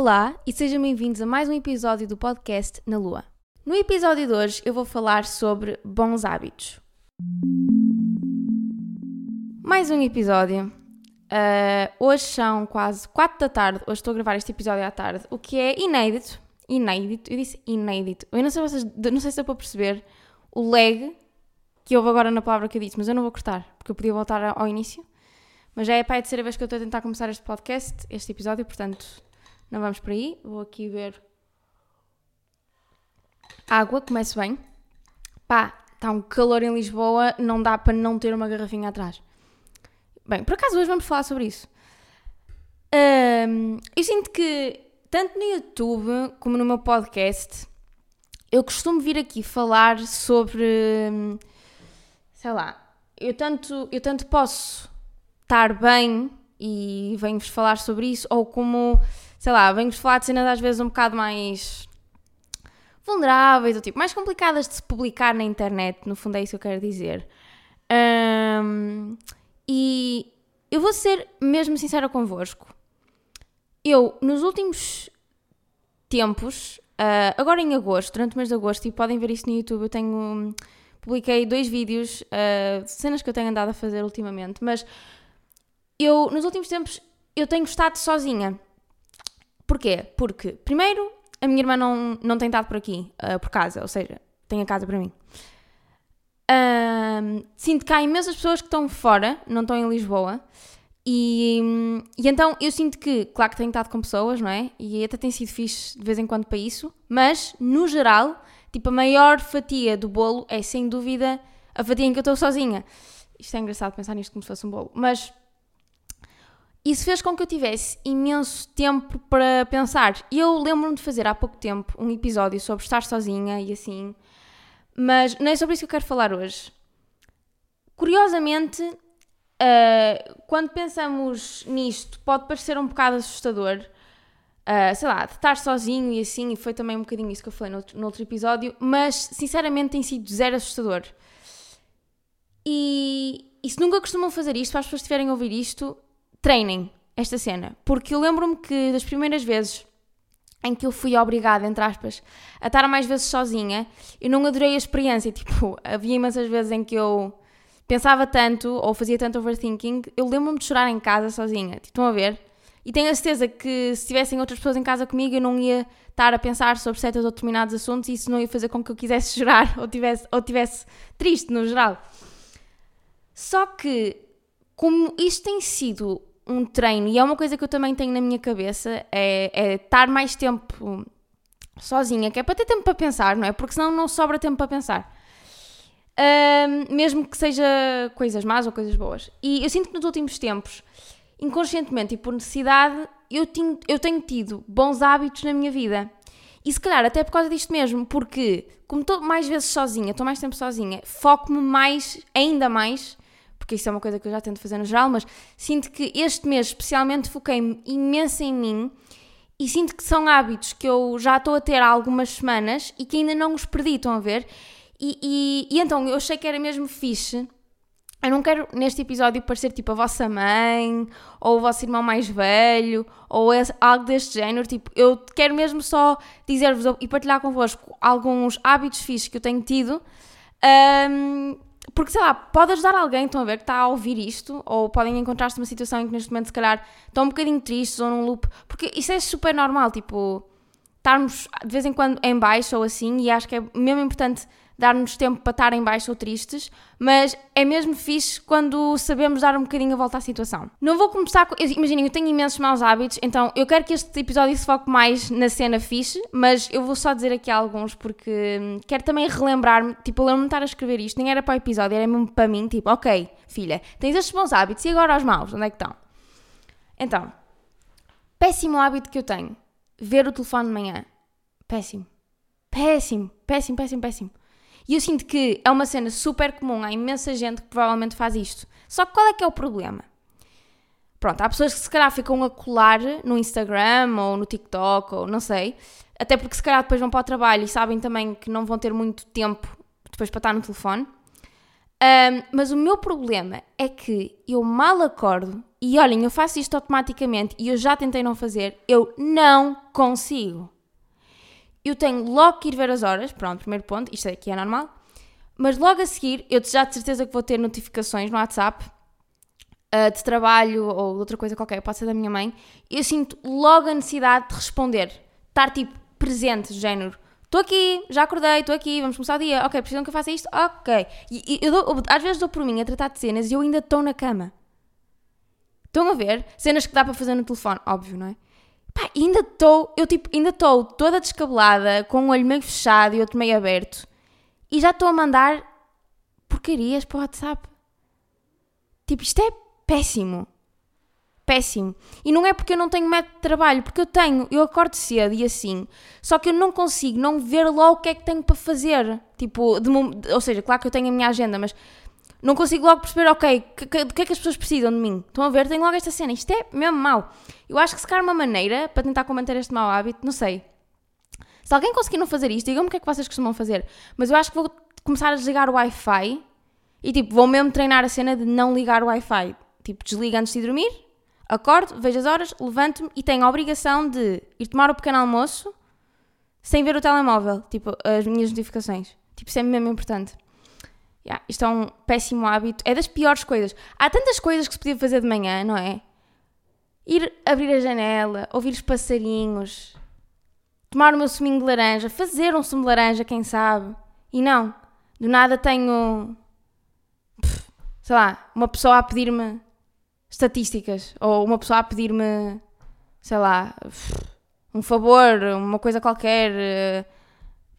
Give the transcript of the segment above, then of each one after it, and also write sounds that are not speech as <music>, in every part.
Olá e sejam bem-vindos a mais um episódio do podcast Na Lua. No episódio de hoje eu vou falar sobre bons hábitos. Mais um episódio. Uh, hoje são quase 4 da tarde. Hoje estou a gravar este episódio à tarde, o que é inédito. Inédito, eu disse inédito. Eu não sei, vocês, não sei se é para perceber o lag que houve agora na palavra que eu disse, mas eu não vou cortar, porque eu podia voltar ao início. Mas já é para a terceira vez que eu estou a tentar começar este podcast, este episódio, portanto, não vamos por aí. Vou aqui ver. Água, começo bem. Pá, está um calor em Lisboa, não dá para não ter uma garrafinha atrás. Bem, por acaso hoje vamos falar sobre isso. Um, eu sinto que, tanto no YouTube como no meu podcast, eu costumo vir aqui falar sobre. Sei lá, eu tanto, eu tanto posso estar bem e venho-vos falar sobre isso, ou como, sei lá, venho-vos falar de cenas às vezes um bocado mais vulneráveis, ou tipo, mais complicadas de se publicar na internet, no fundo é isso que eu quero dizer. Um, e eu vou ser mesmo sincera convosco. Eu, nos últimos tempos, uh, agora em agosto, durante o mês de agosto, e podem ver isso no YouTube, eu tenho. Publiquei dois vídeos, uh, cenas que eu tenho andado a fazer ultimamente, mas eu, nos últimos tempos, eu tenho estado sozinha. Porquê? Porque, primeiro, a minha irmã não, não tem estado por aqui, uh, por casa, ou seja, tem a casa para mim. Uh, sinto que há imensas pessoas que estão fora, não estão em Lisboa, e, e, então eu sinto que, claro que tenho estado com pessoas, não é? E até tem sido fixe de vez em quando para isso, mas no geral, tipo, a maior fatia do bolo é sem dúvida a fatia em que eu estou sozinha. Isto é engraçado pensar nisto como se fosse um bolo, mas isso fez com que eu tivesse imenso tempo para pensar. Eu lembro-me de fazer há pouco tempo um episódio sobre estar sozinha e assim, mas não é sobre isso que eu quero falar hoje. Curiosamente, uh, quando pensamos nisto, pode parecer um bocado assustador. Uh, sei lá, de estar sozinho e assim, e foi também um bocadinho isso que eu falei no outro, no outro episódio, mas sinceramente tem sido zero assustador. E, e se nunca costumam fazer isto, para as pessoas estiverem a ouvir isto, treinem esta cena, porque eu lembro-me que das primeiras vezes em que eu fui obrigada, entre aspas, a estar mais vezes sozinha, eu não adorei a experiência. <laughs> Tipo, havia imensas vezes em que eu pensava tanto ou fazia tanto overthinking, eu lembro-me de chorar em casa sozinha. Tipo, estão a ver? E tenho a certeza que se tivessem outras pessoas em casa comigo, eu não ia estar a pensar sobre certos ou determinados assuntos e isso não ia fazer com que eu quisesse <laughs> chorar ou tivesse, ou tivesse triste no geral. Só que, como isto tem sido um treino, e é uma coisa que eu também tenho na minha cabeça, é, é estar mais tempo sozinha, que é para ter tempo para pensar, não é? Porque senão não sobra tempo para pensar. Mesmo que seja coisas más ou coisas boas. E eu sinto que nos últimos tempos, inconscientemente e por necessidade, eu tenho, eu tenho tido bons hábitos na minha vida. E se calhar até por causa disto mesmo, porque como estou mais vezes sozinha, estou mais tempo sozinha, foco-me mais, ainda mais, porque isso é uma coisa que eu já tento fazer no geral, mas sinto que este mês especialmente foquei-me imenso em mim e sinto que são hábitos que eu já estou a ter há algumas semanas e que ainda não os perdi, estão a ver? E, e, e então eu achei que era mesmo fixe. Eu não quero neste episódio parecer tipo a vossa mãe ou o vosso irmão mais velho ou algo deste género. Tipo, eu quero mesmo só dizer-vos e partilhar convosco alguns hábitos fixes que eu tenho tido. Um, porque, sei lá, pode ajudar alguém, estão a ver, que está a ouvir isto, ou podem encontrar-se numa situação em que neste momento, se calhar, estão um bocadinho tristes ou num loop, porque isso é super normal, tipo, estarmos de vez em quando em baixo ou assim, e acho que é mesmo importante dar-nos tempo para estar em baixo ou tristes, mas é mesmo fixe quando sabemos dar um bocadinho a volta à situação. Não vou começar com. Imaginem, eu tenho imensos maus hábitos, então eu quero que este episódio se foque mais na cena fixe, mas eu vou só dizer aqui alguns porque hum, quero também relembrar-me. Tipo, eu lembro-me de estar a escrever isto, nem era para o episódio, era mesmo para mim, tipo, ok, filha, tens estes bons hábitos e agora os maus, onde é que estão? Então, péssimo hábito que eu tenho: ver o telefone de manhã. Péssimo. Péssimo, péssimo, péssimo, péssimo. E eu sinto que é uma cena super comum, há imensa gente que provavelmente faz isto. Só que qual é que é o problema? Pronto, há pessoas que se calhar ficam a colar no Instagram ou no TikTok ou não sei, até porque se calhar depois vão para o trabalho e sabem também que não vão ter muito tempo depois para estar no telefone. Um, mas o meu problema é que eu mal acordo e olhem, eu faço isto automaticamente e eu já tentei não fazer, eu não consigo. Eu tenho logo que ir ver as horas, pronto, primeiro ponto, isto aqui é normal, mas logo a seguir, eu já de certeza que vou ter notificações no WhatsApp uh, de trabalho ou outra coisa qualquer, pode ser da minha mãe, eu sinto logo a necessidade de responder, estar tipo presente, género. Estou aqui, já acordei, estou aqui, vamos começar o dia. Ok, precisam que eu faça isto? Ok. E, e eu dou, às vezes dou por mim a tratar de cenas e eu ainda estou na cama. Estão a ver? Cenas que dá para fazer no telefone, óbvio, não é? Pá, ainda estou, eu tipo, ainda estou toda descabelada, com o olho meio fechado e outro meio aberto, e já estou a mandar porcarias para o WhatsApp. Tipo, isto é péssimo. Péssimo. E não é porque eu não tenho método de trabalho, porque eu tenho, eu acordo cedo e assim, só que eu não consigo não ver logo o que é que tenho para fazer. Tipo, de, ou seja, claro que eu tenho a minha agenda, mas não consigo logo perceber, ok, do que, que é que as pessoas precisam de mim? Estão a ver? Tenho logo esta cena. Isto é mesmo mau. Eu acho que se calhar uma maneira para tentar combater este mau hábito, não sei. Se alguém conseguir não fazer isto, digam-me o que é que vocês costumam fazer. Mas eu acho que vou começar a desligar o Wi-Fi e tipo, vou mesmo treinar a cena de não ligar o Wi-Fi. Tipo, desliga antes de dormir, acordo, vejo as horas, levanto-me e tenho a obrigação de ir tomar o pequeno almoço sem ver o telemóvel, tipo, as minhas notificações. Tipo, isso é mesmo importante. Yeah, isto é um péssimo hábito. É das piores coisas. Há tantas coisas que se podia fazer de manhã, não é? Ir abrir a janela, ouvir os passarinhos, tomar o meu suminho de laranja, fazer um sumo de laranja, quem sabe. E não, do nada tenho, sei lá, uma pessoa a pedir-me estatísticas, ou uma pessoa a pedir-me, sei lá, um favor, uma coisa qualquer. Eh,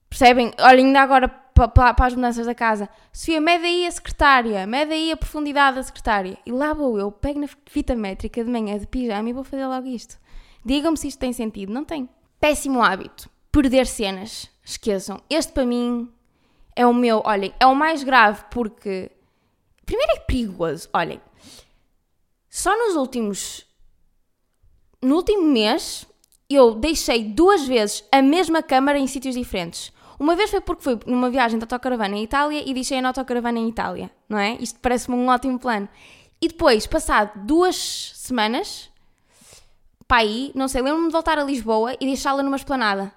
percebem? Olha, ainda agora para, para as mudanças da casa. Sofia, mede aí a secretária, mede aí a profundidade da secretária. E lá vou eu, pego na fita métrica de manhã de pijama e vou fazer logo isto. Digam-me se isto tem sentido. Não tem. Péssimo hábito. Perder cenas. Esqueçam. Este para mim é o meu. Olhem, é o mais grave porque. Primeiro é perigoso. Olhem. Só nos últimos. No último mês, eu deixei duas vezes a mesma câmara em sítios diferentes. Uma vez foi porque fui numa viagem de autocaravana em Itália e deixei a autocaravana em Itália, não é? Isto parece-me um ótimo plano. E depois, passado duas semanas, para aí, não sei, lembro-me de voltar a Lisboa e deixá-la numa esplanada.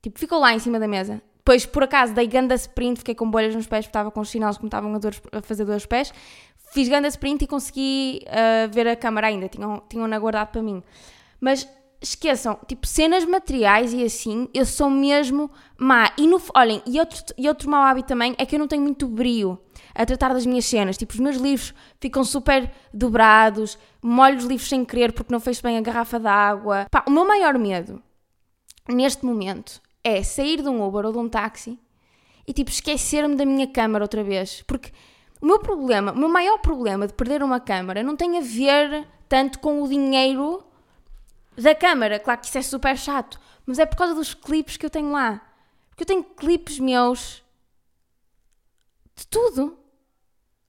Tipo, ficou lá em cima da mesa. Depois, por acaso, dei ganda sprint, fiquei com bolhas nos pés porque estava com os sinais que me estavam a, fazer dor pés. Fiz ganda sprint e consegui uh, ver a câmara ainda, tinham, tinham-na guardado para mim. Mas esqueçam, tipo, cenas materiais e assim, eu sou mesmo má. E no, olhem, e outro, e outro mau hábito também é que eu não tenho muito brio a tratar das minhas cenas. Tipo, os meus livros ficam super dobrados, molho os livros sem querer porque não fez bem a garrafa d'água. Pá, o meu maior medo neste momento é sair de um Uber ou de um táxi e tipo esquecer-me da minha câmara outra vez. Porque o meu problema, o meu maior problema de perder uma câmara não tem a ver tanto com o dinheiro da câmara. Claro que isso é super chato, mas é por causa dos clipes que eu tenho lá. Porque eu tenho clipes meus de tudo.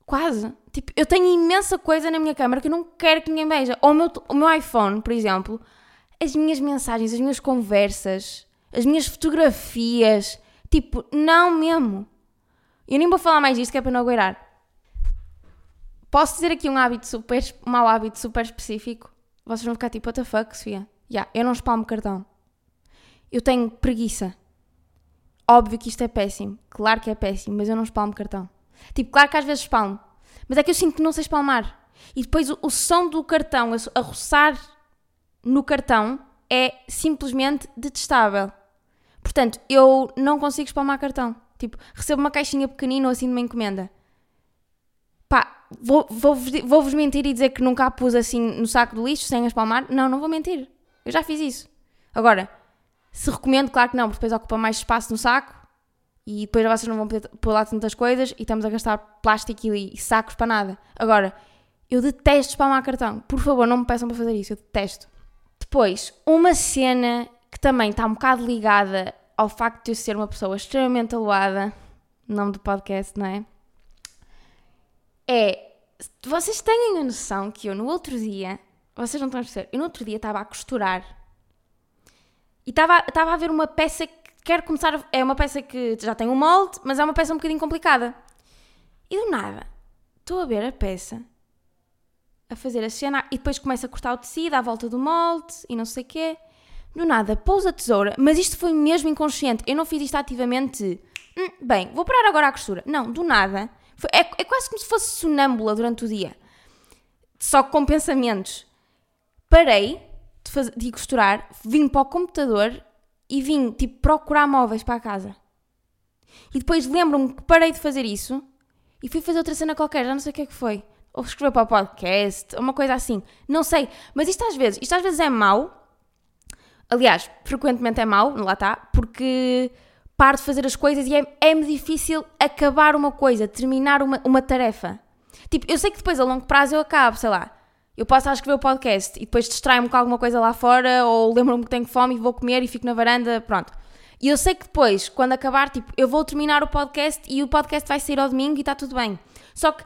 Quase. Tipo, eu tenho imensa coisa na minha câmara que eu não quero que ninguém veja. Ou o meu, o meu iPhone, por exemplo, as minhas mensagens, as minhas conversas, as minhas fotografias. Tipo, não mesmo. Eu nem vou falar mais disto que é para não agueirar. Posso dizer aqui um hábito super, um mau hábito super específico? Vocês vão ficar tipo, what the fuck, Sofia? Yeah, eu não espalmo cartão. Eu tenho preguiça. Óbvio que isto é péssimo. Claro que é péssimo, mas eu não espalmo cartão. Tipo, claro que às vezes espalmo. Mas é que eu sinto que não sei espalmar. E depois o, o som do cartão, a, roçar no cartão, é simplesmente detestável. Portanto, eu não consigo espalmar cartão. Tipo, recebo uma caixinha pequenina ou assim de uma encomenda. Pá, vou-vos vou, vou mentir e dizer que nunca pus assim no saco do lixo sem espalmar? Não, não vou mentir. Eu já fiz isso. Agora, se recomendo, claro que não, porque depois ocupa mais espaço no saco e depois vocês não vão poder pôr lá tantas coisas e estamos a gastar plástico e, e sacos para nada. Agora, eu detesto espalmar cartão. Por favor, não me peçam para fazer isso, eu detesto. Depois, uma cena que também está um bocado ligada ao facto de eu ser uma pessoa extremamente aloada, nome do podcast, não é? É. Vocês têm a noção que eu no outro dia. Vocês não estão a perceber. Eu no outro dia estava a costurar e estava, a ver uma peça que quero começar. A, é uma peça que já tem um molde, mas é uma peça um bocadinho complicada. E do nada, estou a ver a peça a fazer a cena e depois começo a cortar o tecido à volta do molde e não sei o quê. Do nada, pouso a tesoura, mas isto foi mesmo inconsciente. Eu não fiz isto ativamente. Hum, bem, vou parar agora a costura. Não, do nada. É, é quase como se fosse sonâmbula durante o dia. Só com pensamentos. Parei de, de costurar, vim para o computador e vim, tipo, procurar móveis para a casa. E depois lembro-me que parei de fazer isso e fui fazer outra cena qualquer, já não sei o que é que foi. Ou escrever para o podcast, uma coisa assim. Não sei. Mas isto às vezes, isto às vezes é mau. Aliás, frequentemente é mau, lá está, porque paro de fazer as coisas e é, é-me difícil acabar uma coisa, terminar uma, uma tarefa. Tipo, eu sei que depois a longo prazo eu acabo, sei lá. Eu posso a escrever o podcast e depois distraio-me com alguma coisa lá fora, ou lembro-me que tenho fome e vou comer e fico na varanda, pronto. E eu sei que depois, quando acabar, tipo, eu vou terminar o podcast e o podcast vai sair ao domingo e está tudo bem. Só que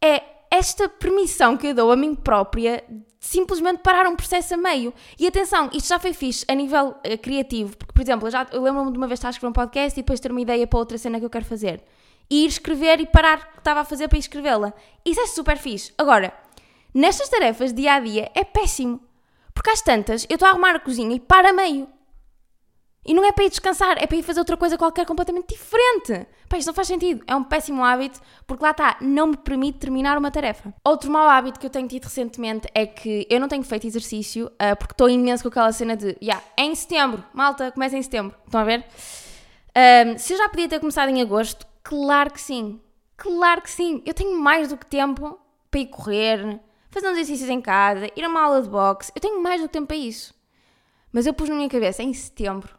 é esta permissão que eu dou a mim própria simplesmente parar um processo a meio. E atenção, isto já foi fixe a nível uh, criativo, porque, por exemplo, eu, já, eu lembro-me de uma vez estar a escrever um podcast e depois ter uma ideia para outra cena que eu quero fazer. E ir escrever e parar o que estava a fazer para ir escrevê-la. Isso é super fixe. Agora, nestas tarefas dia a dia é péssimo. Porque às tantas eu estou a arrumar a cozinha e para a meio. E não é para ir descansar, é para ir fazer outra coisa qualquer completamente diferente. Pá, isto não faz sentido. É um péssimo hábito, porque lá está, não me permite terminar uma tarefa. Outro mau hábito que eu tenho tido recentemente é que eu não tenho feito exercício, uh, porque estou imenso com aquela cena de, yeah, é em setembro, malta, começa em setembro. Estão a ver? Um, se eu já podia ter começado em agosto, claro que sim. Claro que sim. Eu tenho mais do que tempo para ir correr, fazer uns exercícios em casa, ir a uma aula de boxe. Eu tenho mais do que tempo para isso. Mas eu pus na minha cabeça, em setembro,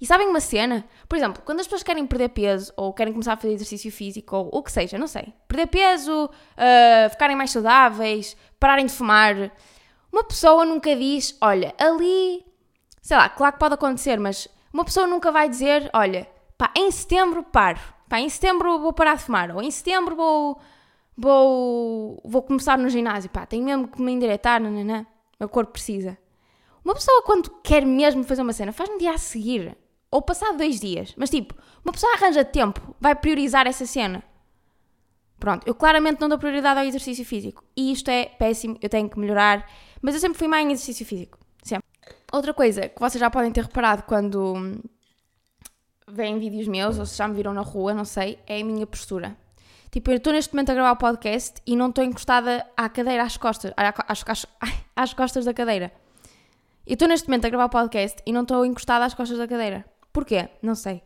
e sabem uma cena? Por exemplo, quando as pessoas querem perder peso ou querem começar a fazer exercício físico ou o que seja, não sei, perder peso, uh, ficarem mais saudáveis, pararem de fumar, uma pessoa nunca diz, olha, ali, sei lá, claro que pode acontecer, mas uma pessoa nunca vai dizer, olha, pá, em setembro paro, pá, em setembro vou parar de fumar, ou em setembro vou, vou, vou começar no ginásio, pá, tenho mesmo que me endireitar, nananã, meu corpo precisa. Uma pessoa quando quer mesmo fazer uma cena, faz no dia a seguir. Ou passado dois dias. Mas tipo, uma pessoa arranja tempo, vai priorizar essa cena. Pronto, eu claramente não dou prioridade ao exercício físico. E isto é péssimo, eu tenho que melhorar. Mas eu sempre fui mais em exercício físico. Sempre. Outra coisa que vocês já podem ter reparado quando veem vídeos meus, ou se já me viram na rua, não sei, é a minha postura. Tipo, eu estou neste momento a gravar o podcast e não estou encostada à cadeira, às costas, às, às, às costas da cadeira. Eu estou neste momento a gravar o podcast e não estou encostada às costas da cadeira. Porquê? Não sei.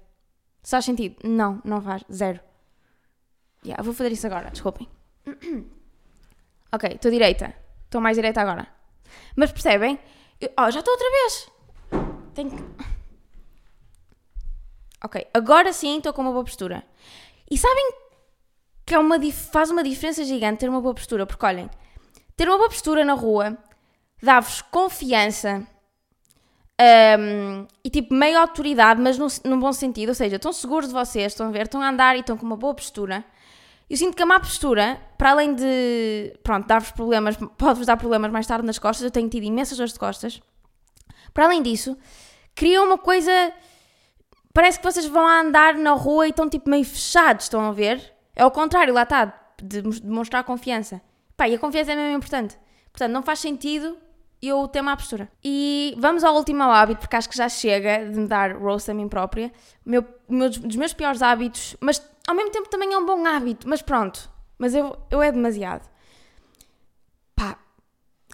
Se faz sentido? Não, não faz. Zero. Yeah, vou fazer isso agora, desculpem. <clears throat> ok, estou direita. Estou mais direita agora. Mas percebem? Eu, oh, já estou outra vez. Tenho que... Ok, agora sim estou com uma boa postura. E sabem que é uma faz uma diferença gigante ter uma boa postura, porque olhem, ter uma boa postura na rua dá-vos confiança, um, e tipo, meio autoridade, mas no, num bom sentido, ou seja, estão seguros de vocês, estão a ver, estão a andar e estão com uma boa postura. Eu sinto que a má postura, para além de, pronto, dar-vos problemas, <laughs> pode-vos dar problemas mais tarde nas costas, eu tenho tido imensas dores de costas. Para além disso, cria uma coisa, parece que vocês vão andar na rua e estão tipo meio fechados, estão a ver? É o contrário, lá está, de demonstrar confiança. Pá, e a confiança é mesmo importante. Portanto, não faz sentido eu ter má postura. E vamos ao último hábito, porque acho que já chega de me dar roast a mim própria. Meu, meu, dos meus piores hábitos, mas ao mesmo tempo também é um bom hábito, mas pronto. Mas eu, eu é demasiado. Pá,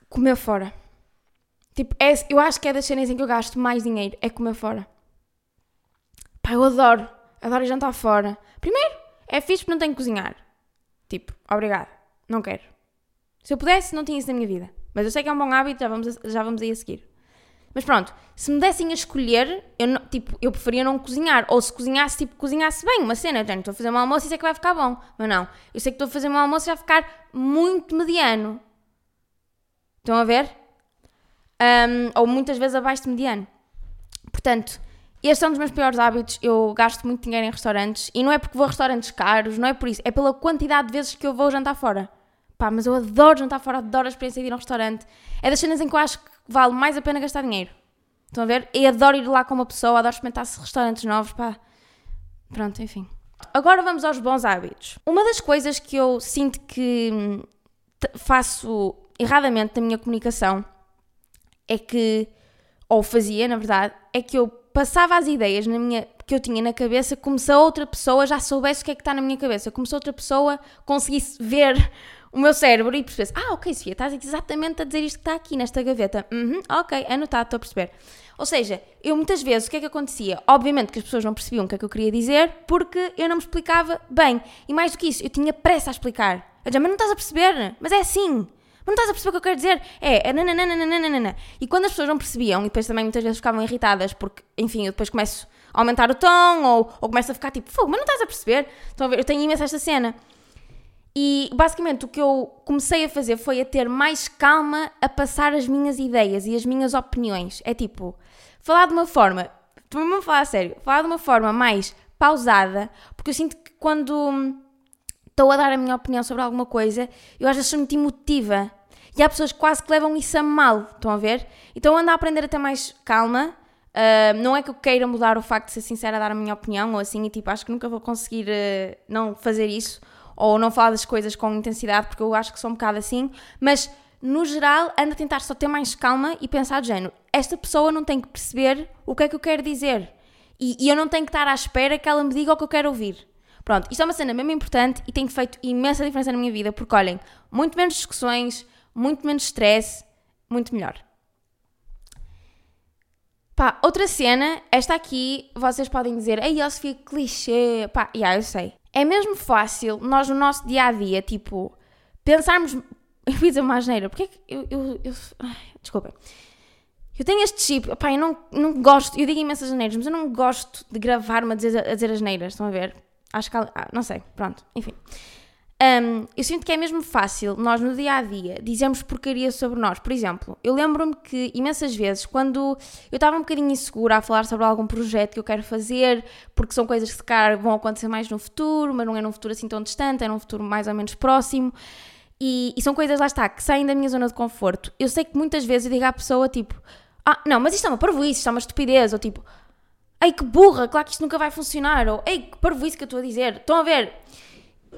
comer fora. Tipo, é, eu acho que é das cenas em que eu gasto mais dinheiro, é comer fora. Pá, eu adoro. Adoro jantar fora. Primeiro, é fixe porque não tenho que cozinhar. Tipo, obrigado. Não quero. Se eu pudesse, não tinha isso na minha vida. Mas eu sei que é um bom hábito, já vamos, já vamos aí a seguir. Mas pronto, se me dessem a escolher, eu, não, tipo, eu preferia não cozinhar. Ou se cozinhasse, tipo, cozinhasse bem uma cena. Já estou a fazer um almoço e sei que vai ficar bom. Mas não, eu sei que estou a fazer um almoço e vai ficar muito mediano. Estão a ver? Um, ou muitas vezes abaixo de mediano. Portanto, este é um dos meus piores hábitos. Eu gasto muito dinheiro em restaurantes. E não é porque vou a restaurantes caros, não é por isso. É pela quantidade de vezes que eu vou jantar fora. Pá, mas eu adoro jantar fora, adoro a experiência de ir a um restaurante. É das cenas em que eu acho que vale mais a pena gastar dinheiro. Estão a ver? E adoro ir lá com uma pessoa, adoro experimentar restaurantes novos, pá. Pronto, enfim. Agora vamos aos bons hábitos. Uma das coisas que eu sinto que hum, faço erradamente na minha comunicação é que, ou fazia, na verdade, é que eu passava as ideias na minha, que eu tinha na cabeça como se a outra pessoa já soubesse o que é que está na minha cabeça, como se outra pessoa conseguisse ver o meu cérebro e percebesse, ah, ok, Sofia, estás exatamente a dizer isto que está aqui nesta gaveta. Uhum, ok, anotado, estou a perceber. Ou seja, eu muitas vezes, o que é que acontecia? Obviamente que as pessoas não percebiam o que é que eu queria dizer porque eu não me explicava bem. E mais do que isso, eu tinha pressa a explicar. Eu dizia, mas não estás a perceber? Mas é assim. Não estás a perceber o que eu quero dizer? É, é nananana. E quando as pessoas não percebiam, e depois também muitas vezes ficavam irritadas porque, enfim, eu depois começo a aumentar o tom ou, ou começo a ficar tipo, fogo, mas não estás a perceber? Estão a ver? Eu tenho imenso esta cena. E basicamente o que eu comecei a fazer foi a ter mais calma a passar as minhas ideias e as minhas opiniões. É tipo, falar de uma forma, a falar a sério, falar de uma forma mais pausada, porque eu sinto que quando estou a dar a minha opinião sobre alguma coisa, eu às vezes sou muito emotiva. E há pessoas que quase que levam isso a mal, estão a ver? Então ando a aprender a ter mais calma. Uh, não é que eu queira mudar o facto de ser sincera dar a minha opinião ou assim, e tipo, acho que nunca vou conseguir uh, não fazer isso ou não falar das coisas com intensidade, porque eu acho que sou um bocado assim, mas no geral ando a tentar só ter mais calma e pensar do género, esta pessoa não tem que perceber o que é que eu quero dizer e, e eu não tenho que estar à espera que ela me diga o que eu quero ouvir. Pronto, isto é uma cena mesmo importante e tem feito imensa diferença na minha vida, porque olhem, muito menos discussões, muito menos stress, muito melhor. Pá, outra cena, esta aqui, vocês podem dizer, ai, Sofia, clichê. Pá, já, yeah, eu sei. É mesmo fácil nós no nosso dia a dia, tipo, pensarmos. <laughs> Eu dizer uma asneira, porque é que eu. eu, eu ai, desculpa. Eu tenho este chip, pá, eu não, não gosto, eu digo imensas asneiras, mas eu não gosto de gravar-me a dizer, a dizer asneiras, estão a ver? Acho que. Ah, não sei, pronto, enfim. Um, eu sinto que é mesmo fácil nós no dia a dia dizermos porcaria sobre nós. Por exemplo, eu lembro-me que imensas vezes, quando eu estava um bocadinho insegura a falar sobre algum projeto que eu quero fazer, porque são coisas que se calhar vão acontecer mais no futuro, mas não é num futuro assim tão distante, é num futuro mais ou menos próximo. E, e são coisas, lá está, que saem da minha zona de conforto. Eu sei que muitas vezes eu digo à pessoa tipo: Ah, não, mas isto é uma parvoíce, isto é uma estupidez, ou tipo: Ei, que burra, claro que isto nunca vai funcionar, ou Ei, que parvoíce que eu estou a dizer. Estão a ver?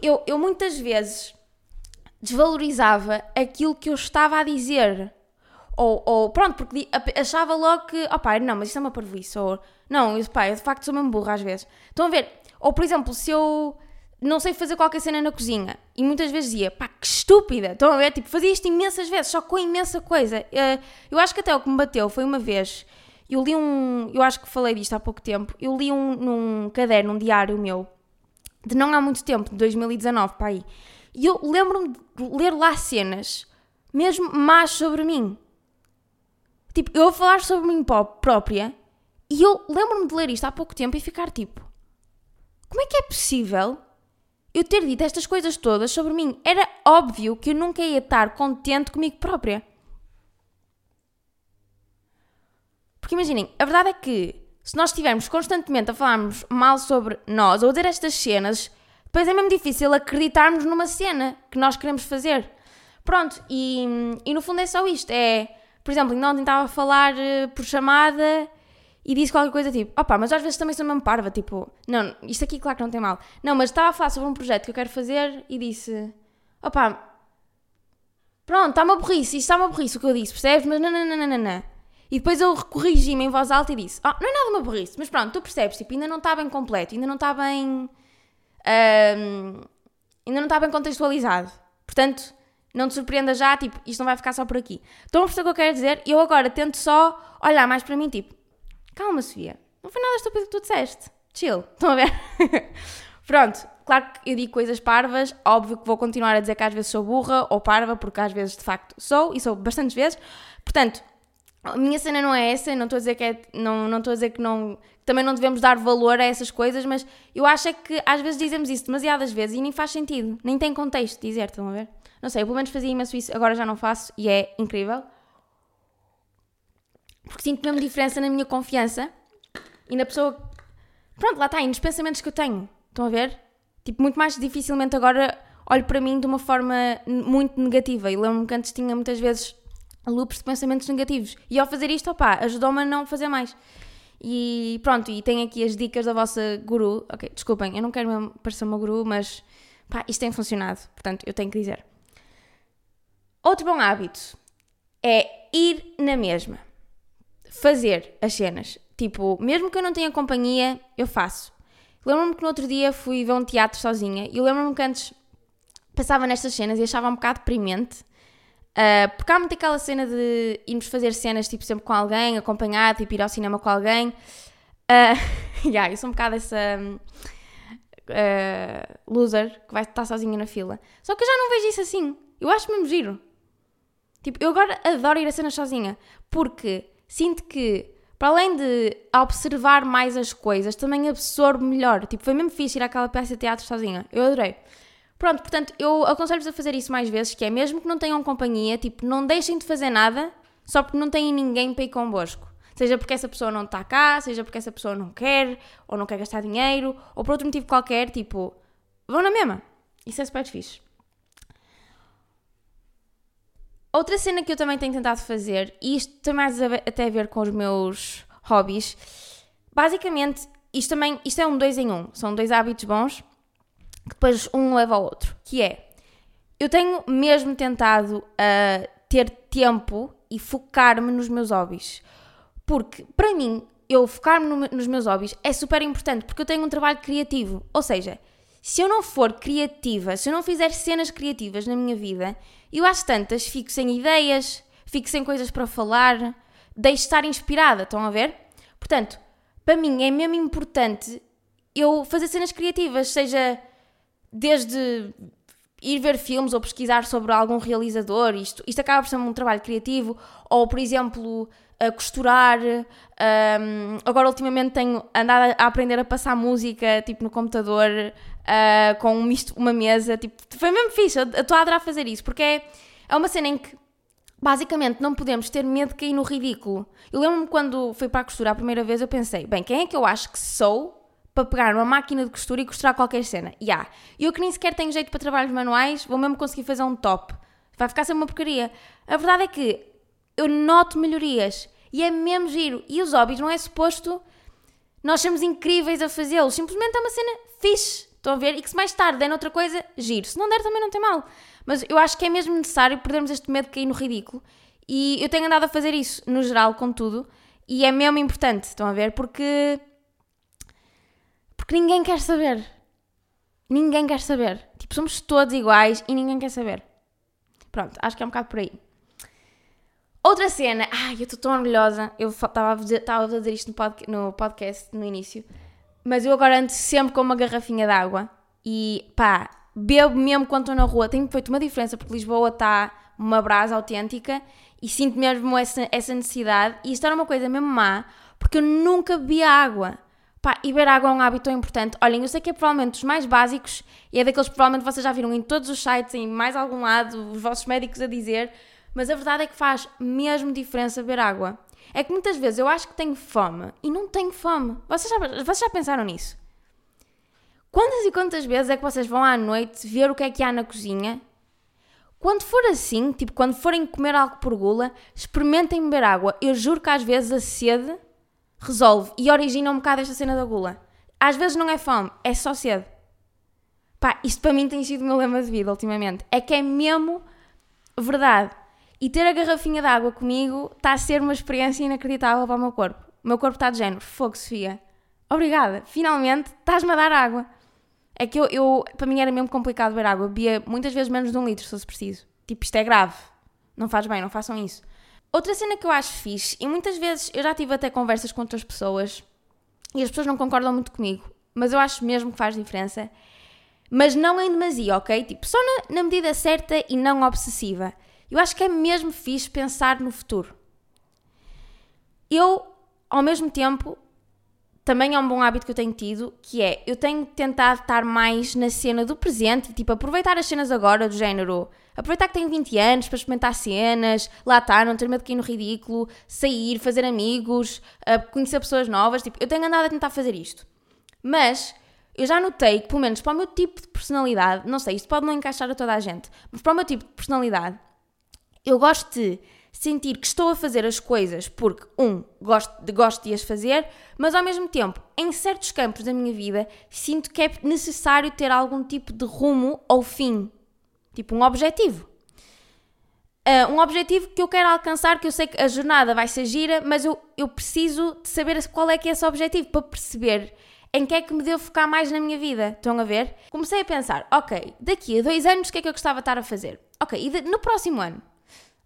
Eu, eu muitas vezes desvalorizava aquilo que eu estava a dizer. Ou, ou pronto, porque achava logo que, opá, não, mas isso é uma parvoíce. Ou, não, isso, pá, eu de facto sou mesmo burra às vezes. Estão a ver? Ou, por exemplo, se eu não sei fazer qualquer cena na cozinha e muitas vezes dizia, pá, que estúpida. Estão a ver? Tipo, fazia isto imensas vezes, só com imensa coisa. Eh, eu acho que até o que me bateu foi uma vez. Eu li um. Eu acho que falei disto há pouco tempo. Eu li um, num caderno, um diário meu de não há muito tempo, de 2019 para aí. E eu lembro-me de ler lá cenas, mesmo más sobre mim. Tipo, eu a falar sobre mim própria e eu lembro-me de ler isto há pouco tempo e ficar tipo: como é que é possível eu ter dito estas coisas todas sobre mim? Era óbvio que eu nunca ia estar contente comigo própria. Porque imaginem, a verdade é que se nós estivermos constantemente a falarmos mal sobre nós ou a dizer estas cenas, depois é mesmo difícil acreditarmos numa cena que nós queremos fazer. Pronto, e, e no fundo é só isto. É, por exemplo, ainda ontem estava a falar uh, por chamada e disse qualquer coisa tipo, opá, mas às vezes também sou mesmo parva, tipo, não, isto aqui claro que não tem mal. Não, mas estava a falar sobre um projeto que eu quero fazer e disse, opá, pronto, está-me a burrice, isto está-me a burrice o que eu disse, percebes? Mas não, não, não, não, não. E depois eu corrigi-me em voz alta e disse: oh, não é nada uma burrice, mas pronto, tu percebes, tipo, ainda não está bem completo, ainda não está bem. Um, ainda não está bem contextualizado. Portanto, não te surpreenda já, tipo, isto não vai ficar só por aqui. Estão a o que eu quero dizer? Eu agora tento só olhar mais para mim, tipo, calma, Sofia, não foi nada estúpido que tu disseste. Chill, estão a ver? <laughs> Pronto, claro que eu digo coisas parvas, óbvio que vou continuar a dizer que às vezes sou burra ou parva, porque às vezes de facto sou, e sou bastantes vezes. Portanto, a minha cena não é essa, não estou a dizer que é, não, não estou a dizer que não também não devemos dar valor a essas coisas, mas eu acho é que às vezes dizemos isso demasiadas vezes e nem faz sentido, nem tem contexto dizer, estão a ver? Não sei, eu pelo menos fazia imenso isso, agora já não faço e é incrível. Porque sinto mesmo diferença na minha confiança e na pessoa. Pronto, lá está, e nos pensamentos que eu tenho. Estão a ver? Tipo, muito mais dificilmente agora olho para mim de uma forma muito negativa. E lembro-me que antes tinha muitas vezes loops de pensamentos negativos. E ao fazer isto, opá, ajudou-me a não fazer mais. E pronto, e tem aqui as dicas da vossa guru. Ok, desculpem, eu não quero mesmo parecer uma guru, mas pá, isto tem funcionado, portanto eu tenho que dizer. Outro bom hábito é ir na mesma. Fazer as cenas. Tipo, mesmo que eu não tenha companhia, eu faço. Lembro-me que no outro dia fui ver um teatro sozinha e lembro-me que antes passava nestas cenas e achava um bocado deprimente. Uh, porque há muito aquela cena de irmos fazer cenas tipo sempre com alguém, acompanhado, tipo ir ao cinema com alguém. Uh, <laughs> yeah, eu sou um bocado essa uh, loser que vai estar sozinha na fila. Só que eu já não vejo isso assim. Eu acho mesmo giro. Tipo, eu agora adoro ir a cenas sozinha. Porque sinto que, para além de observar mais as coisas, também absorvo melhor. Tipo, foi mesmo fixe ir àquela peça de teatro sozinha. Eu adorei. Pronto, portanto, eu aconselho-vos a fazer isso mais vezes, que é mesmo que não tenham companhia, tipo, não deixem de fazer nada só porque não têm ninguém para ir convosco. Seja porque essa pessoa não está cá, seja porque essa pessoa não quer, ou não quer gastar dinheiro, ou por outro motivo qualquer, tipo, vão na mesma. Isso é super fixe. Outra cena que eu também tenho tentado fazer, e isto tem mais até a ver com os meus hobbies, basicamente, isto também, isto é um dois em um, são dois hábitos bons, que depois um leva ao outro, que é, eu tenho mesmo tentado uh, ter tempo e focar-me nos meus hobbies. Porque, para mim, eu focar-me no, nos meus hobbies é super importante, porque eu tenho um trabalho criativo. Ou seja, se eu não for criativa, se eu não fizer cenas criativas na minha vida, eu às tantas fico sem ideias, fico sem coisas para falar, deixo de estar inspirada, estão a ver? Portanto, para mim é mesmo importante eu fazer cenas criativas, seja desde ir ver filmes ou pesquisar sobre algum realizador, isto, isto acaba por ser um trabalho criativo, ou por exemplo, a costurar. Um, agora, ultimamente, tenho andado a aprender a passar música tipo no computador uh, com um misto, uma mesa. Tipo, foi mesmo fixe, estou a adorar fazer isso, porque é, é uma cena em que basicamente não podemos ter medo de cair no ridículo. Eu lembro-me quando fui para a costura a primeira vez, eu pensei, bem, quem é que eu acho que sou para pegar uma máquina de costura e costurar qualquer cena. E yeah. eu que nem sequer tenho jeito para trabalhos manuais, vou mesmo conseguir fazer um top. Vai ficar sempre uma porcaria. A verdade é que eu noto melhorias e é mesmo giro. E os hobbies não é suposto nós sermos incríveis a fazê-los, simplesmente é uma cena fixe. Estão a ver? E que se mais tarde der noutra coisa, giro. Se não der, também não tem mal. Mas eu acho que é mesmo necessário perdermos este medo de cair no ridículo. E eu tenho andado a fazer isso, no geral, com tudo. E é mesmo importante, estão a ver? Porque porque ninguém quer saber. Ninguém quer saber. Tipo, somos todos iguais e ninguém quer saber. Pronto, acho que é um bocado por aí. Outra cena. Ai, eu estou tão orgulhosa. Eu estava a dizer, a dizer isto no, pod, no podcast no início. Mas eu agora ando sempre com uma garrafinha de água. E pá, bebo mesmo quando estou na rua. Tenho feito uma diferença porque Lisboa está uma brasa autêntica e sinto mesmo essa, essa necessidade. E isto era uma coisa mesmo má porque eu nunca bebia água. Pá, e beber água é um hábito tão importante. Olhem, eu sei que é provavelmente dos mais básicos e é daqueles que provavelmente vocês já viram em todos os sites, em mais algum lado, os vossos médicos a dizer, mas a verdade é que faz mesmo diferença beber água. É que muitas vezes eu acho que tenho fome e não tenho fome. Vocês já, vocês já pensaram nisso? Quantas e quantas vezes é que vocês vão à noite ver o que é que há na cozinha? Quando for assim, tipo, quando forem comer algo por gula, experimentem beber água. Eu juro que às vezes a sede resolve e origina um bocado esta cena da gula. Às vezes não é fome, é só sede. Pá, isto para mim tem sido o meu lema de vida ultimamente. É que é mesmo verdade. E ter a garrafinha de água comigo está a ser uma experiência inacreditável para o meu corpo. O meu corpo está de género, fogo, Sofia. Obrigada, finalmente estás-me a dar água. É que eu, eu, para mim era mesmo complicado beber água. Bebia muitas vezes menos de um litro, se fosse preciso. Tipo, isto é grave. Não faz bem, não façam isso. Outra cena que eu acho fixe, e muitas vezes eu já tive até conversas com outras pessoas, e as pessoas não concordam muito comigo, mas eu acho mesmo que faz diferença, mas não em demasia, ok? Tipo, só na, na medida certa e não obsessiva. Eu acho que é mesmo fixe pensar no futuro. Eu, ao mesmo tempo, também é um bom hábito que eu tenho tido, que é, eu tenho tentado estar mais na cena do presente, tipo, aproveitar as cenas agora, do género, aproveitar que tenho 20 anos para experimentar cenas, lá estar, não ter medo de cair no ridículo, sair, fazer amigos, conhecer pessoas novas, tipo, eu tenho andado a tentar fazer isto. Mas, eu já notei que, pelo menos para o meu tipo de personalidade, não sei, isto pode não encaixar a toda a gente, mas para o meu tipo de personalidade, eu gosto de sentir que estou a fazer as coisas porque, um, gosto de, gosto de as fazer, mas ao mesmo tempo, em certos campos da minha vida, sinto que é necessário ter algum tipo de rumo ou fim, tipo um objetivo. Uh, um objetivo que eu quero alcançar, que eu sei que a jornada vai ser gira, mas eu, eu preciso de saber qual é que é esse objetivo para perceber em que é que me devo focar mais na minha vida. Estão a ver? Comecei a pensar, ok, daqui a dois anos o que é que eu gostava de estar a fazer? Ok, e de, no próximo ano?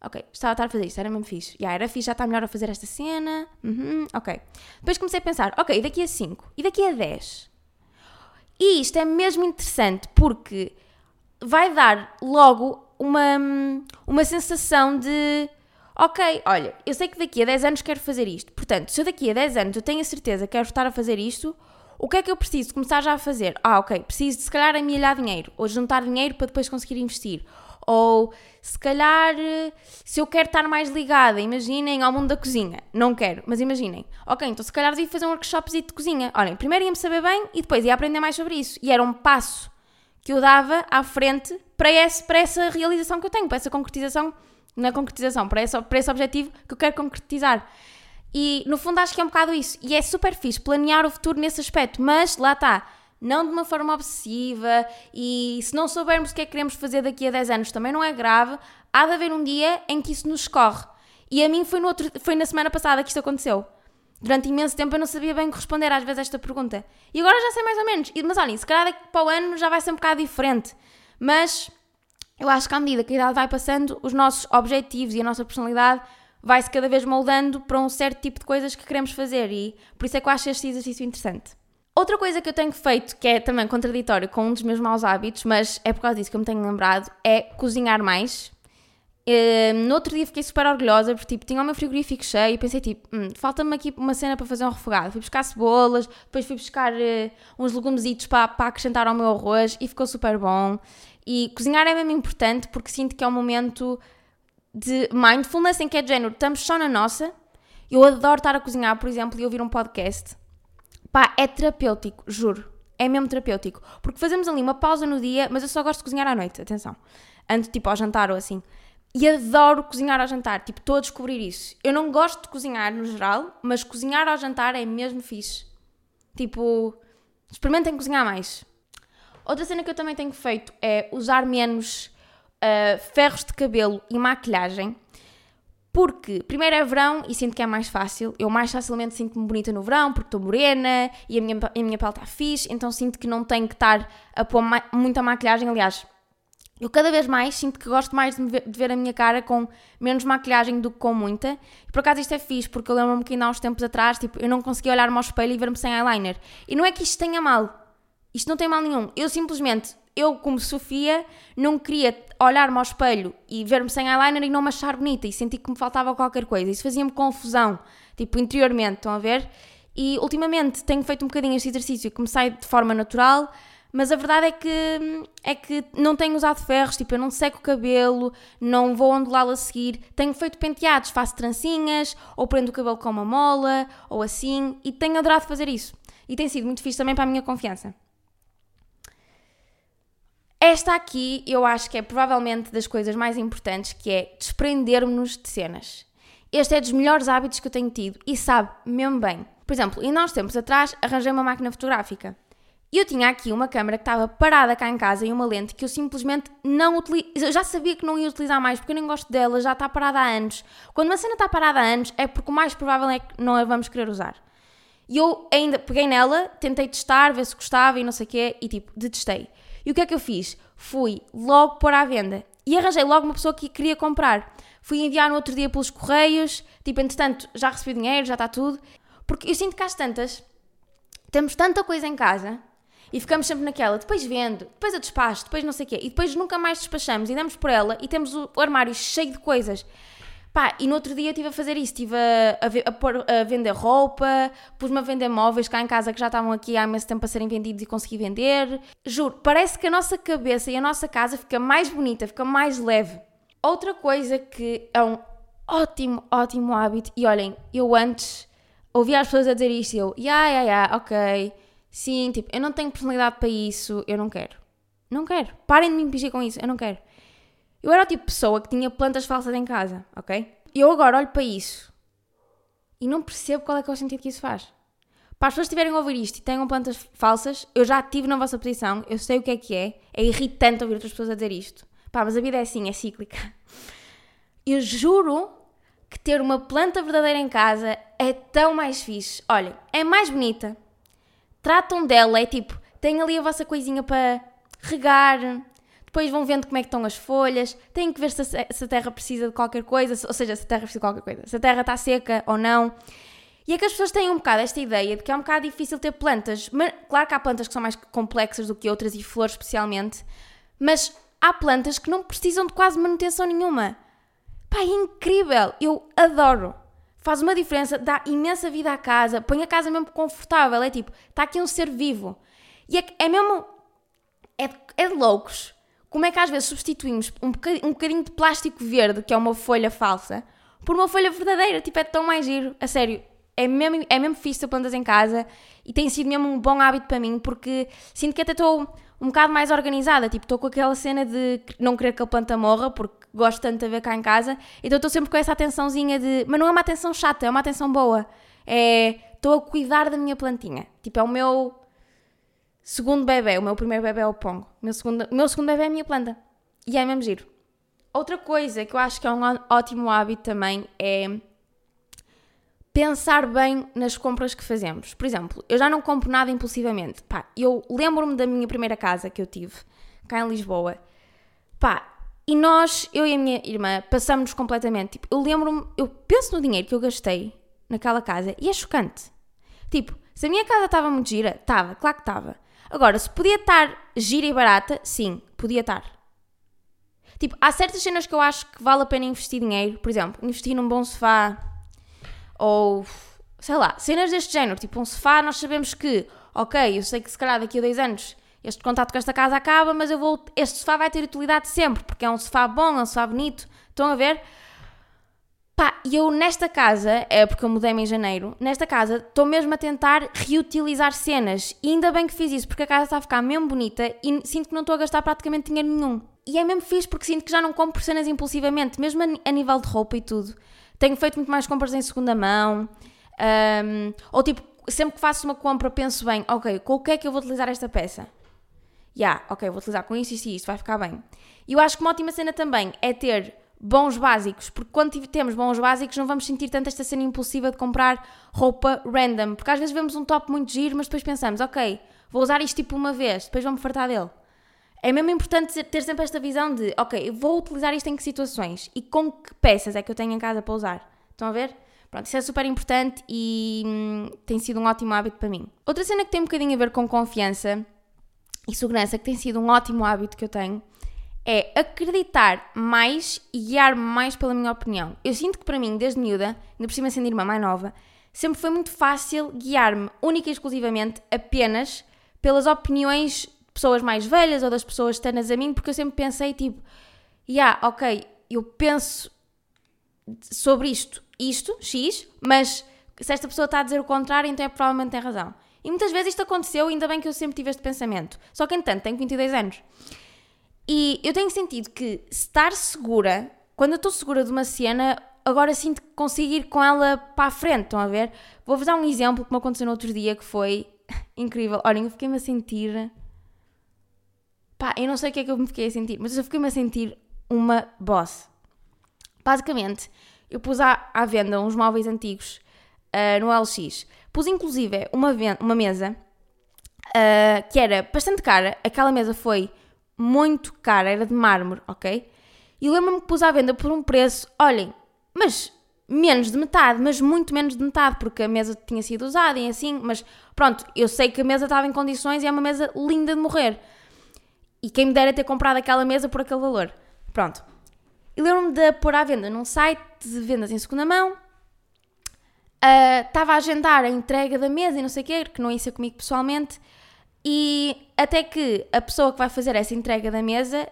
Ok, estava a estar a fazer isto, era mesmo fixe. Já era fixe, já está melhor a fazer esta cena. Uhum, ok. Depois comecei a pensar, ok, daqui a 5 e daqui a 10. E isto é mesmo interessante porque vai dar logo uma, uma sensação de ok, olha, eu sei que daqui a 10 anos quero fazer isto. Portanto, se eu daqui a 10 anos eu tenho a certeza que quero estar a fazer isto, o que é que eu preciso começar já a fazer? Ah, ok, preciso de se calhar amelhar dinheiro, ou juntar dinheiro para depois conseguir investir. Ou se calhar, se eu quero estar mais ligada, imaginem, ao mundo da cozinha. Não quero, mas imaginem. Ok, então se calhar devia fazer um workshop de cozinha. Olhem, primeiro ia-me saber bem e depois ia aprender mais sobre isso. E era um passo que eu dava à frente para, esse, para essa realização que eu tenho, para essa concretização, na concretização, para esse, para esse objetivo que eu quero concretizar. E no fundo acho que é um bocado isso. E é super fixe planear o futuro nesse aspecto, mas lá está, não de uma forma obsessiva. E se não soubermos o que é que queremos fazer daqui a 10 anos também não é grave. Há de haver um dia em que isso nos escorre. E a mim foi, no outro, foi na semana passada que isto aconteceu. Durante imenso tempo eu não sabia bem responder às vezes a esta pergunta. E agora já sei mais ou menos. Mas olhem, se calhar daqui para o ano já vai ser um bocado diferente. Mas eu acho que à medida que a idade vai passando, os nossos objetivos e a nossa personalidade vai-se cada vez moldando para um certo tipo de coisas que queremos fazer e por isso é que eu acho este exercício interessante. Outra coisa que eu tenho feito, que é também contraditório com um dos meus maus hábitos, mas é por causa disso que eu me tenho lembrado, é cozinhar mais. Uh, no outro dia fiquei super orgulhosa porque tipo, tinha o meu frigorífico cheio e pensei tipo, hum, falta-me aqui uma cena para fazer um refogado. Fui buscar cebolas, depois fui buscar uh, uns legumesitos para, para acrescentar ao meu arroz e ficou super bom. E cozinhar é mesmo importante porque sinto que é um momento de mindfulness em que é de género, estamos só na nossa. Eu adoro estar a cozinhar, por exemplo, e ouvir um podcast. Pá, é terapêutico, juro. É mesmo terapêutico. Porque fazemos ali uma pausa no dia, mas eu só gosto de cozinhar à noite, atenção. Antes, tipo, ao jantar ou assim. E adoro cozinhar ao jantar, tipo, estou a descobrir isso. Eu não gosto de cozinhar no geral, mas cozinhar ao jantar é mesmo fixe. Tipo, experimentem cozinhar mais. Outra cena que eu também tenho feito é usar menos uh, ferros de cabelo e maquilhagem. Porque, primeiro é verão e sinto que é mais fácil. Eu mais facilmente sinto-me bonita no verão porque estou morena e a minha, a minha pele está fixe, então sinto que não tenho que estar a pôr ma muita maquilhagem. Aliás, eu cada vez mais sinto que gosto mais de ver, de ver, a minha cara com menos maquilhagem do que com muita. Por acaso isto é fixe, porque eu lembro-me que ainda há uns tempos atrás, tipo, eu não conseguia olhar-me ao espelho e ver-me sem eyeliner. E não é que isto tenha mal. Isto não tem mal nenhum. Eu simplesmente, eu como Sofia, não queria olhar-me ao espelho e ver-me sem eyeliner e não me achar bonita. E senti que me faltava qualquer coisa. Isso fazia-me confusão, tipo, interiormente, estão a ver? E ultimamente tenho feito um bocadinho este exercício que me sai de forma natural mas a verdade é que, é que não tenho usado ferros, tipo, eu não seco o cabelo, não vou ondulá-lo a seguir. Tenho feito penteados, faço trancinhas, ou prendo o cabelo com uma mola, ou assim, e tenho adorado fazer isso. E tem sido muito fixe também para a minha confiança. Esta aqui eu acho que é provavelmente das coisas mais importantes, que é desprender-nos de cenas. Este é dos melhores hábitos que eu tenho tido e sabe mesmo bem. Por exemplo, e nós tempos atrás arranjei uma máquina fotográfica. E eu tinha aqui uma câmera que estava parada cá em casa e uma lente que eu simplesmente não utilizo. Eu já sabia que não ia utilizar mais porque eu nem gosto dela, já está parada há anos. Quando uma cena está parada há anos é porque o mais provável é que não a vamos querer usar. E eu ainda peguei nela, tentei testar, ver se gostava e não sei o quê, e tipo, detestei. E o que é que eu fiz? Fui logo pôr à venda. E arranjei logo uma pessoa que queria comprar. Fui enviar no outro dia pelos correios, tipo, entretanto, já recebi dinheiro, já está tudo. Porque eu sinto que às tantas, temos tanta coisa em casa e ficamos sempre naquela, depois vendo, depois eu despacho, depois não sei o quê, e depois nunca mais despachamos e damos por ela e temos o armário cheio de coisas. Pá, e no outro dia estive a fazer isso, estive a, a, a, pôr, a vender roupa, pus-me a vender móveis cá em casa que já estavam aqui há imenso tempo a serem vendidos e consegui vender. Juro, parece que a nossa cabeça e a nossa casa fica mais bonita, fica mais leve. Outra coisa que é um ótimo, ótimo hábito, e olhem, eu antes ouvia as pessoas a dizer isto e eu, ya, ya, ya, ok, Sim, tipo, eu não tenho personalidade para isso, eu não quero. Não quero. Parem de me impingir com isso, eu não quero. Eu era o tipo de pessoa que tinha plantas falsas em casa, ok? Eu agora olho para isso e não percebo qual é que é o sentido que isso faz. Para as pessoas que estiverem a ouvir isto e tenham plantas falsas, eu já estive na vossa posição, eu sei o que é que é, é irritante ouvir outras pessoas a dizer isto. Pá, mas a vida é assim, é cíclica. eu juro que ter uma planta verdadeira em casa é tão mais fixe. Olhem, é mais bonita. Tratam dela, é tipo, tem ali a vossa coisinha para regar, depois vão vendo como é que estão as folhas, têm que ver se a, se a terra precisa de qualquer coisa, ou seja, se a terra precisa de qualquer coisa, se a terra está seca ou não. E é que as pessoas têm um bocado esta ideia de que é um bocado difícil ter plantas. Mas, claro que há plantas que são mais complexas do que outras e flores especialmente, mas há plantas que não precisam de quase manutenção nenhuma. Pá, é incrível! Eu adoro! Faz uma diferença, dá imensa vida à casa, põe a casa mesmo confortável. É tipo, está aqui um ser vivo. E é, é mesmo. É, é de loucos. Como é que às vezes substituímos um bocadinho, um bocadinho de plástico verde, que é uma folha falsa, por uma folha verdadeira? Tipo, é tão mais giro. A sério, é mesmo, é mesmo fixe ter plantas em casa e tem sido mesmo um bom hábito para mim porque sinto que até estou um bocado mais organizada. Tipo, estou com aquela cena de não querer que a planta morra porque gosto tanto de ver cá em casa. Então estou sempre com essa atençãozinha de. Mas não é uma atenção chata, é uma atenção boa. É. Estou a cuidar da minha plantinha. Tipo, é o meu segundo bebê. O meu primeiro bebê é o Pongo. O meu segundo, meu segundo bebê é a minha planta. E é mesmo giro. Outra coisa que eu acho que é um ótimo hábito também é pensar bem nas compras que fazemos. Por exemplo, eu já não compro nada impulsivamente. Pá, eu lembro-me da minha primeira casa que eu tive, cá em Lisboa. Pá, e nós, eu e a minha irmã, passamos-nos completamente. Tipo, eu lembro-me, eu penso no dinheiro que eu gastei naquela casa e é chocante. Tipo, se a minha casa estava muito gira, estava, claro que estava. Agora, se podia estar gira e barata, sim, podia estar. Tipo, há certas cenas que eu acho que vale a pena investir dinheiro. Por exemplo, investir num bom sofá, ou sei lá, cenas deste género, tipo um sofá, nós sabemos que, ok, eu sei que se calhar daqui a dois anos este contato com esta casa acaba, mas eu vou, este sofá vai ter utilidade sempre, porque é um sofá bom, é um sofá bonito, estão a ver? Pá, e eu nesta casa, é porque eu mudei-me em janeiro, nesta casa estou mesmo a tentar reutilizar cenas. E ainda bem que fiz isso, porque a casa está a ficar mesmo bonita e sinto que não estou a gastar praticamente dinheiro nenhum. E é mesmo fixe porque sinto que já não compro cenas impulsivamente, mesmo a, a nível de roupa e tudo. Tenho feito muito mais compras em segunda mão. Um, ou tipo, sempre que faço uma compra, penso bem, ok, com o que é que eu vou utilizar esta peça? Já, yeah, ok, vou utilizar com isso, isso e isto, vai ficar bem. E eu acho que uma ótima cena também é ter bons básicos, porque quando temos bons básicos não vamos sentir tanto esta cena impulsiva de comprar roupa random, porque às vezes vemos um top muito giro, mas depois pensamos, ok, vou usar isto tipo uma vez, depois vou-me fartar dele. É mesmo importante ter sempre esta visão de, ok, vou utilizar isto em que situações e com que peças é que eu tenho em casa para usar. Estão a ver? Pronto, isso é super importante e hum, tem sido um ótimo hábito para mim. Outra cena que tem um bocadinho a ver com confiança e segurança, que tem sido um ótimo hábito que eu tenho, é acreditar mais e guiar-me mais pela minha opinião. Eu sinto que para mim, desde miúda, ainda por cima sendo irmã mais nova, sempre foi muito fácil guiar-me única e exclusivamente apenas pelas opiniões pessoas mais velhas ou das pessoas externas a mim, porque eu sempre pensei tipo, yeah, ok, eu penso sobre isto, isto, X, mas se esta pessoa está a dizer o contrário, então é provavelmente tem razão. E muitas vezes isto aconteceu, ainda bem que eu sempre tive este pensamento. Só que, entanto, tenho 22 anos. E eu tenho sentido que estar segura, quando eu estou segura de uma cena, agora sinto que consigo ir com ela para a frente, estão a ver? Vou-vos dar um exemplo que me aconteceu no outro dia que foi <laughs> incrível. Olhem, eu fiquei-me a sentir Pá, eu não sei o que é que eu me fiquei a sentir, mas eu fiquei-me a sentir uma boss. Basicamente, eu pus à, à venda uns móveis antigos uh, no LX. Pus inclusive uma, uma mesa uh, que era bastante cara. Aquela mesa foi muito cara, era de mármore, ok? E lembro-me que pus à venda por um preço, olhem, mas menos de metade, mas muito menos de metade, porque a mesa tinha sido usada e assim, mas pronto, eu sei que a mesa estava em condições e é uma mesa linda de morrer. E quem me dera ter comprado aquela mesa por aquele valor. Pronto. E lembro-me de pôr à venda num site de vendas em segunda mão. Estava uh, a agendar a entrega da mesa e não sei o quê, que não ia ser comigo pessoalmente. E até que a pessoa que vai fazer essa entrega da mesa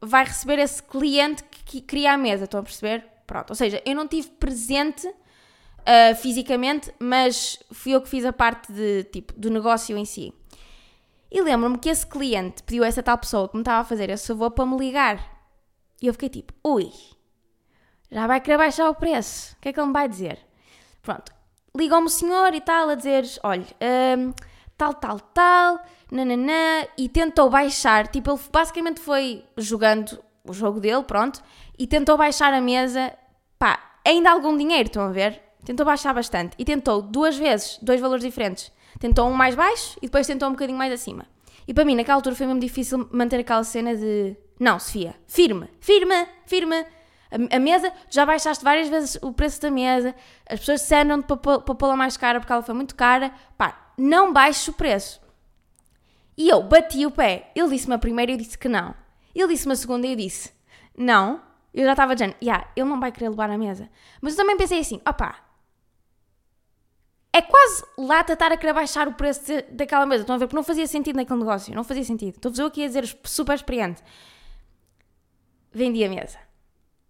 vai receber esse cliente que cria a mesa. Estão a perceber? Pronto. Ou seja, eu não tive presente uh, fisicamente, mas fui eu que fiz a parte de, tipo, do negócio em si. E lembro-me que esse cliente pediu a essa tal pessoa que me estava a fazer esse favor para me ligar. E eu fiquei tipo, ui, já vai querer baixar o preço. O que é que ele me vai dizer? Pronto, ligou-me o senhor e tal a dizer, olha, um, tal, tal, tal, nananã, e tentou baixar. Tipo, ele basicamente foi jogando o jogo dele, pronto, e tentou baixar a mesa, pá, ainda algum dinheiro, estão a ver? Tentou baixar bastante e tentou duas vezes, dois valores diferentes. Tentou um mais baixo e depois tentou um bocadinho mais acima. E para mim, naquela altura, foi mesmo difícil manter aquela cena de não, Sofia, firme, firme, firme. A, mesa, já baixaste várias vezes o preço da mesa, as pessoas disseram para, para pô-la mais cara porque ela foi muito cara. Pá, não baixes o preço. E eu bati o pé. Ele disse-me a primeira e eu disse que não. Ele disse-me a segunda e eu disse não. Eu já estava dizendo, yeah, ele não vai querer levar a mesa. Mas eu também pensei assim, opá, é quase lata estar a querer baixar o preço de, daquela mesa. Estão a ver? Porque não fazia sentido naquele negócio. Não fazia sentido. Estou-vos eu aqui a dizer super experiente. Vendi a mesa.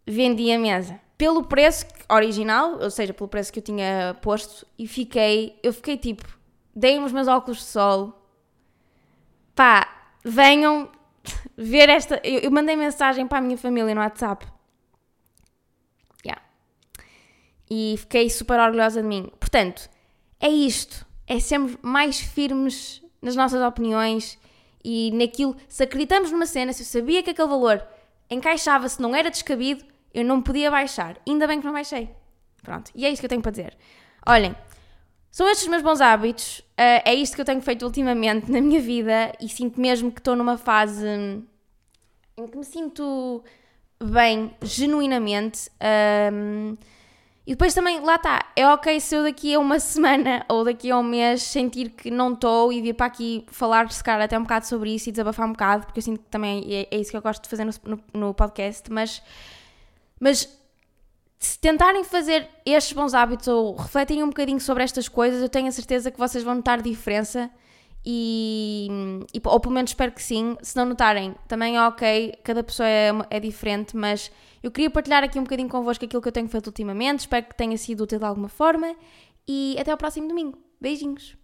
Vendi a mesa. Pelo preço original, ou seja, pelo preço que eu tinha posto, e fiquei, eu fiquei tipo, dei-me os meus óculos de sol. Pá, venham ver esta. Eu, eu mandei mensagem para a minha família no WhatsApp. Yeah. E fiquei super orgulhosa de mim. Portanto, é isto. É sermos mais firmes nas nossas opiniões e naquilo. Se acreditamos numa cena, se eu sabia que aquele valor encaixava-se, não era descabido, eu não podia baixar. Ainda bem que não baixei. Pronto. E é isto que eu tenho para dizer. Olhem, são estes os meus bons hábitos. Uh, é isto que eu tenho feito ultimamente na minha vida e sinto mesmo que estou numa fase em que me sinto bem, genuinamente. Um, e depois também, lá está, é ok se eu daqui a uma semana <laughs> ou daqui a um mês sentir que não estou e vir para aqui falar, se calhar, até um bocado sobre isso e desabafar um bocado, porque eu sinto que também é, é isso que eu gosto de fazer no, no, no podcast, mas, mas se tentarem fazer estes bons hábitos ou refletirem um bocadinho sobre estas coisas, eu tenho a certeza que vocês vão notar diferença e, e, ou pelo menos espero que sim. Se não notarem, também é ok, cada pessoa é, é diferente, mas eu queria partilhar aqui um bocadinho convosco aquilo que eu tenho feito ultimamente. Espero que tenha sido útil de alguma forma e até ao próximo domingo. Beijinhos!